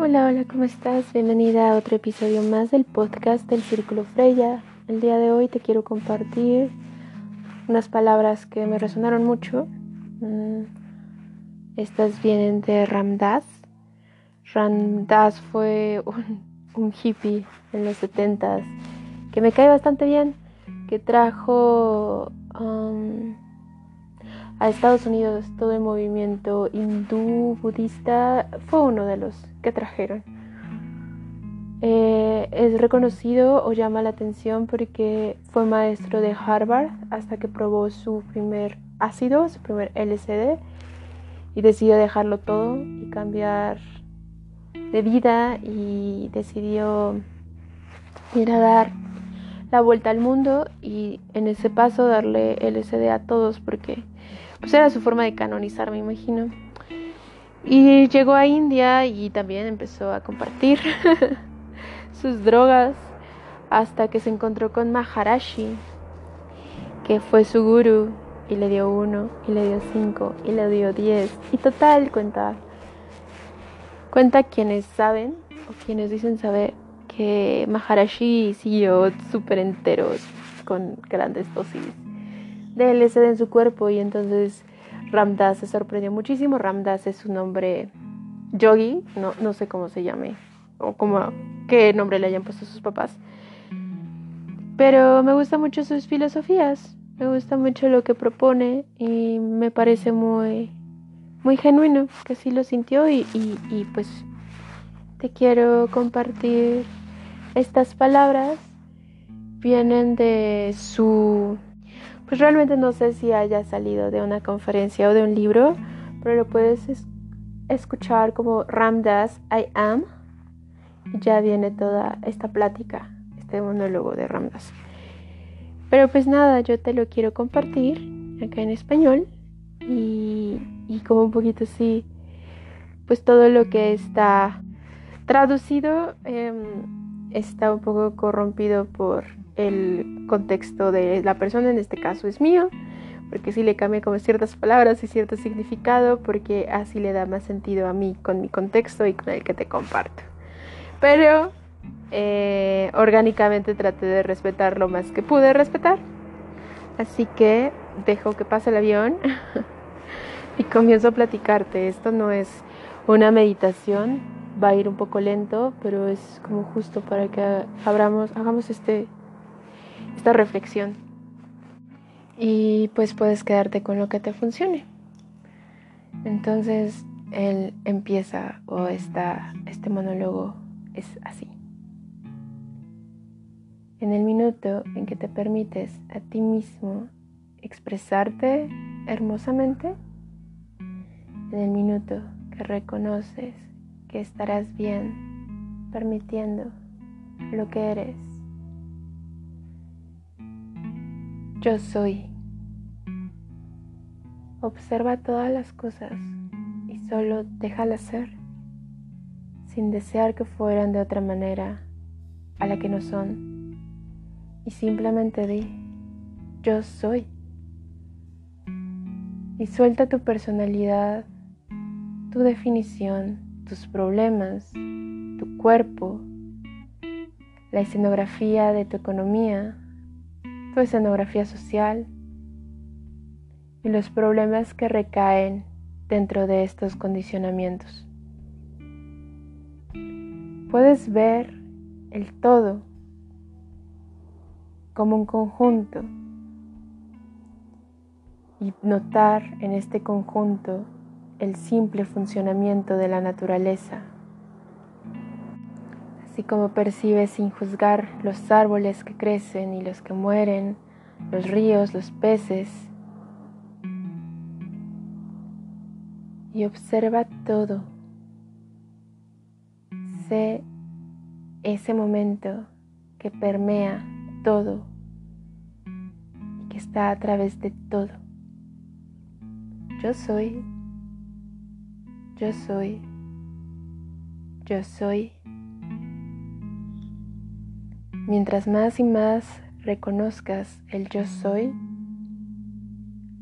Hola, hola, ¿cómo estás? Bienvenida a otro episodio más del podcast del Círculo Freya. El día de hoy te quiero compartir unas palabras que me resonaron mucho. Mm, estas vienen de Ramdas. Ramdas fue un, hippie en los 70 que me cae bastante bien, que trajo um, a Estados Unidos todo el movimiento hindú budista fue uno de los que trajeron. Eh, es reconocido o llama la atención porque fue maestro de Harvard hasta que probó su primer ácido, su primer LCD y decidió dejarlo todo y cambiar de vida y decidió ir a dar la vuelta al mundo y en ese paso darle LCD a todos porque pues era su forma de canonizar, me imagino. Y llegó a India y también empezó a compartir sus drogas hasta que se encontró con Maharashi, que fue su guru y le dio uno y le dio cinco y le dio diez. Y total, cuenta, cuenta quienes saben o quienes dicen saber que Maharashi siguió súper enteros con grandes dosis de LSD en su cuerpo y entonces Ramdas se sorprendió muchísimo. Ramdas es su nombre yogi, no, no sé cómo se llame o cómo, qué nombre le hayan puesto sus papás. Pero me gustan mucho sus filosofías, me gusta mucho lo que propone y me parece muy, muy genuino que así lo sintió y, y, y pues te quiero compartir estas palabras. Vienen de su pues realmente no sé si haya salido de una conferencia o de un libro, pero lo puedes escuchar como Ramdas I Am. Y ya viene toda esta plática, este monólogo de Ramdas. Pero pues nada, yo te lo quiero compartir acá en español y, como un poquito así, pues todo lo que está traducido em, está un poco corrompido por el contexto de la persona, en este caso es mío, porque sí le cambia como ciertas palabras y cierto significado, porque así le da más sentido a mí con mi contexto y con el que te comparto. Pero eh, orgánicamente traté de respetar lo más que pude respetar. Así que dejo que pase el avión y comienzo a platicarte. Esto no es una meditación, va a ir un poco lento, pero es como justo para que abramos, hagamos este esta reflexión. Y pues puedes quedarte con lo que te funcione. Entonces él empieza o está, este monólogo es así. En el minuto en que te permites a ti mismo expresarte hermosamente, en el minuto que reconoces que estarás bien permitiendo lo que eres, Yo soy. Observa todas las cosas y solo déjalas ser, sin desear que fueran de otra manera a la que no son. Y simplemente di, yo soy. Y suelta tu personalidad, tu definición, tus problemas, tu cuerpo, la escenografía de tu economía, escenografía social y los problemas que recaen dentro de estos condicionamientos. Puedes ver el todo como un conjunto y notar en este conjunto el simple funcionamiento de la naturaleza así como percibes sin juzgar los árboles que crecen y los que mueren, los ríos, los peces. Y observa todo. Sé ese momento que permea todo y que está a través de todo. Yo soy, yo soy, yo soy. Mientras más y más reconozcas el yo soy,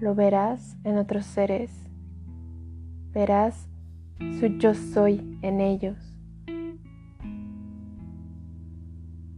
lo verás en otros seres. Verás su yo soy en ellos.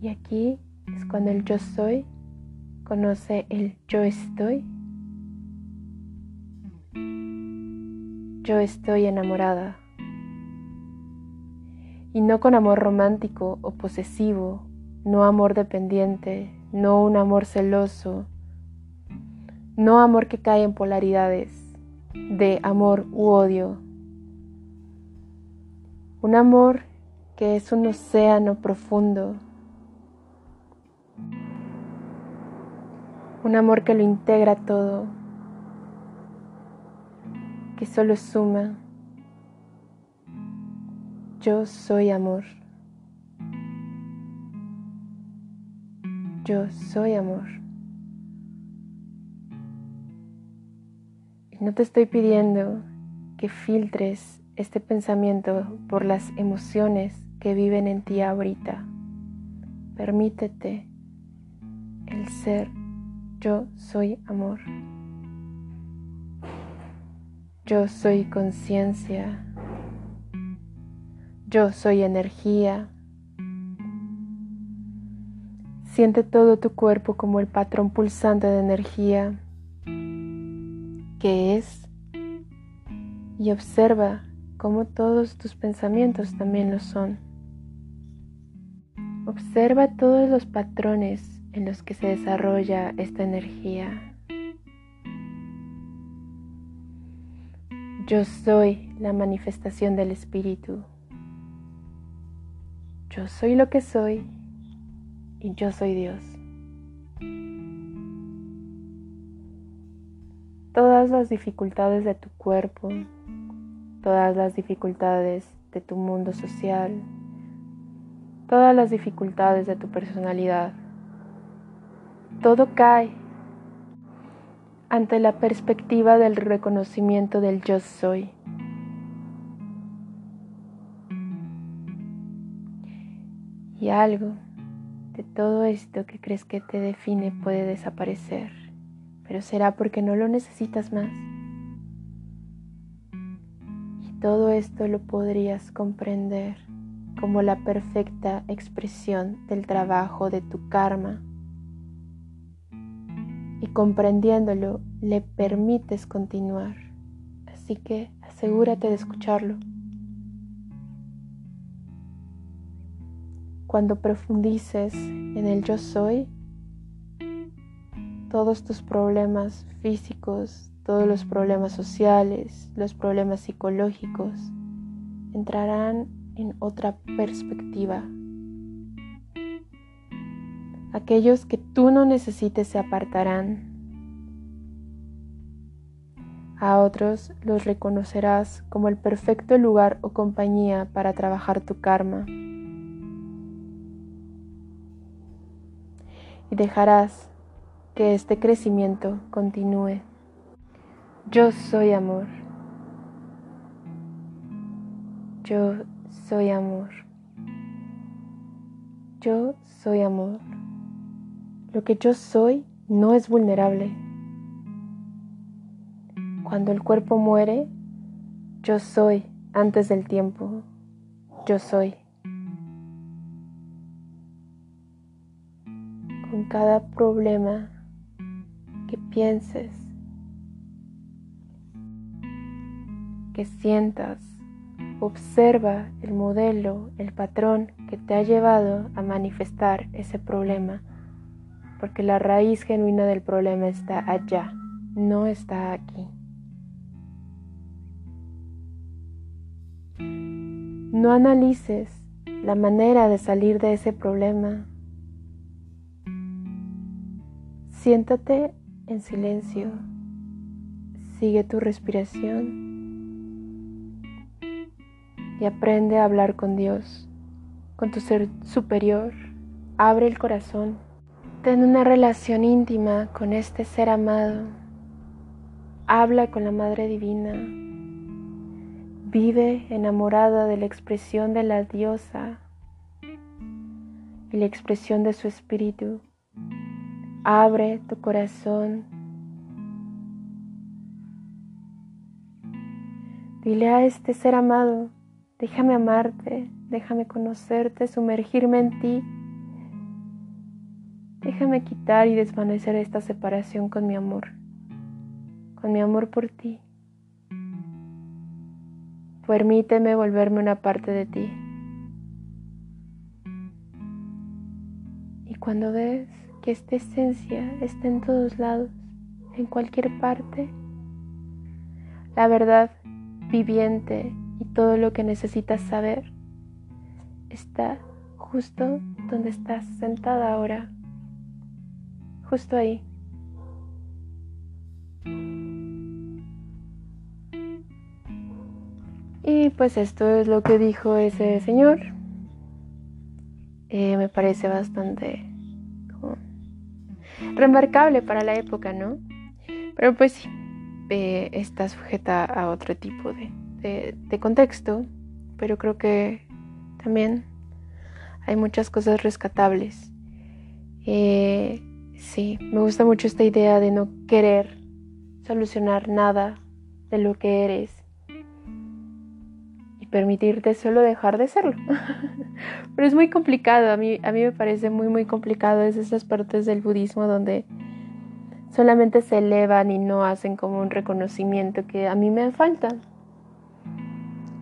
Y aquí es cuando el yo soy conoce el yo estoy. Yo estoy enamorada. Y no con amor romántico o posesivo, no amor dependiente, no un amor celoso, no amor que cae en polaridades de amor u odio. Un amor que es un océano profundo. Un amor que lo integra todo, que solo suma. Yo soy amor. Yo soy amor. Y no te estoy pidiendo que filtres este pensamiento por las emociones que viven en ti ahorita. Permítete el ser yo soy amor. Yo soy conciencia. Yo soy energía. Siente todo tu cuerpo como el patrón pulsante de energía que es y observa cómo todos tus pensamientos también lo son. Observa todos los patrones en los que se desarrolla esta energía. Yo soy la manifestación del Espíritu. Yo soy lo que soy y yo soy Dios. Todas las dificultades de tu cuerpo, todas las dificultades de tu mundo social, todas las dificultades de tu personalidad. Todo cae ante la perspectiva del reconocimiento del yo soy. Y algo de todo esto que crees que te define puede desaparecer, pero será porque no lo necesitas más. Y todo esto lo podrías comprender como la perfecta expresión del trabajo de tu karma. Y comprendiéndolo, le permites continuar. Así que asegúrate de escucharlo. Cuando profundices en el yo soy, todos tus problemas físicos, todos los problemas sociales, los problemas psicológicos, entrarán en otra perspectiva. Aquellos que tú no necesites se apartarán. A otros los reconocerás como el perfecto lugar o compañía para trabajar tu karma. Y dejarás que este crecimiento continúe. Yo soy amor. Yo soy amor. Yo soy amor. Lo que yo soy no es vulnerable. Cuando el cuerpo muere, yo soy antes del tiempo. Yo soy. Cada problema que pienses, que sientas, Observa el modelo, el patrón que te ha llevado a manifestar ese problema, porque la raíz genuina del problema está allá, no está aquí. No analices la manera de salir de ese problema. Siéntate en silencio. Sigue tu respiración y aprende a hablar con Dios, con tu ser superior. Abre el corazón. Ten una relación íntima con este ser amado. Habla con la Madre Divina. Vive enamorada de la expresión de la diosa y la expresión de su espíritu. Abre tu corazón. Dile a este ser amado Déjame amarte, déjame conocerte, sumergirme en ti Déjame quitar y desvanecer esta separación con mi amor, con mi amor por ti. Permíteme volverme una parte de ti. Y cuando ves que esta esencia está en todos lados, en cualquier parte, la verdad viviente y todo lo que necesitas saber está justo donde estás sentada ahora, justo ahí. Y pues esto es lo que dijo ese señor. Eh, me parece bastante remarcable para la época, ¿no? Pero pues sí, eh, está sujeta a otro tipo de, contexto, pero creo que también hay muchas cosas rescatables. Eh, sí, me gusta mucho esta idea de no querer solucionar nada de lo que eres permitirte solo dejar de serlo. Pero es muy complicado, a mí, a mí me parece muy, muy complicado. Es esas partes del budismo donde solamente se elevan y no hacen como un reconocimiento que a mí me falta.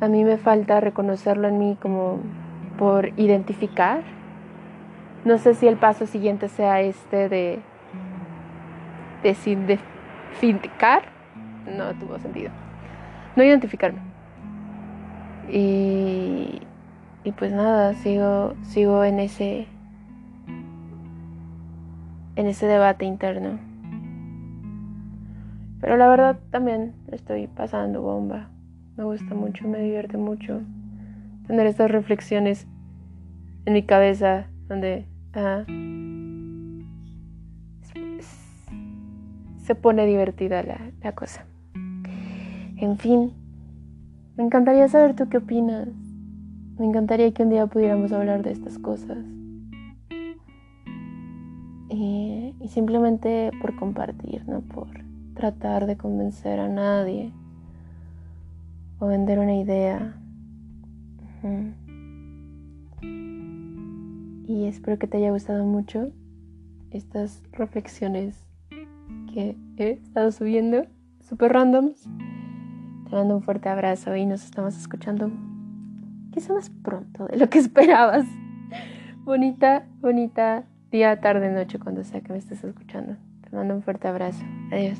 A mí me falta reconocerlo en mí como por identificar. No sé si el paso siguiente sea este de desindicar. No tuvo sentido. No identificarme y, y pues nada, sigo, sigo en ese en ese debate interno. Pero la verdad también estoy pasando bomba. Me gusta mucho, me divierte mucho tener estas reflexiones en mi cabeza donde se pone divertida la, la cosa. En fin. Me encantaría saber tú qué opinas. Me encantaría que un día pudiéramos hablar de estas cosas. Y, simplemente por compartir, no por tratar de convencer a nadie o vender una idea. Y espero que te haya gustado mucho estas reflexiones que he estado subiendo, super randoms. Te mando un fuerte abrazo y nos estamos escuchando quizá más pronto de lo que esperabas. Bonita, bonita día, tarde, noche, cuando sea que me estés escuchando. Te mando un fuerte abrazo. Adiós.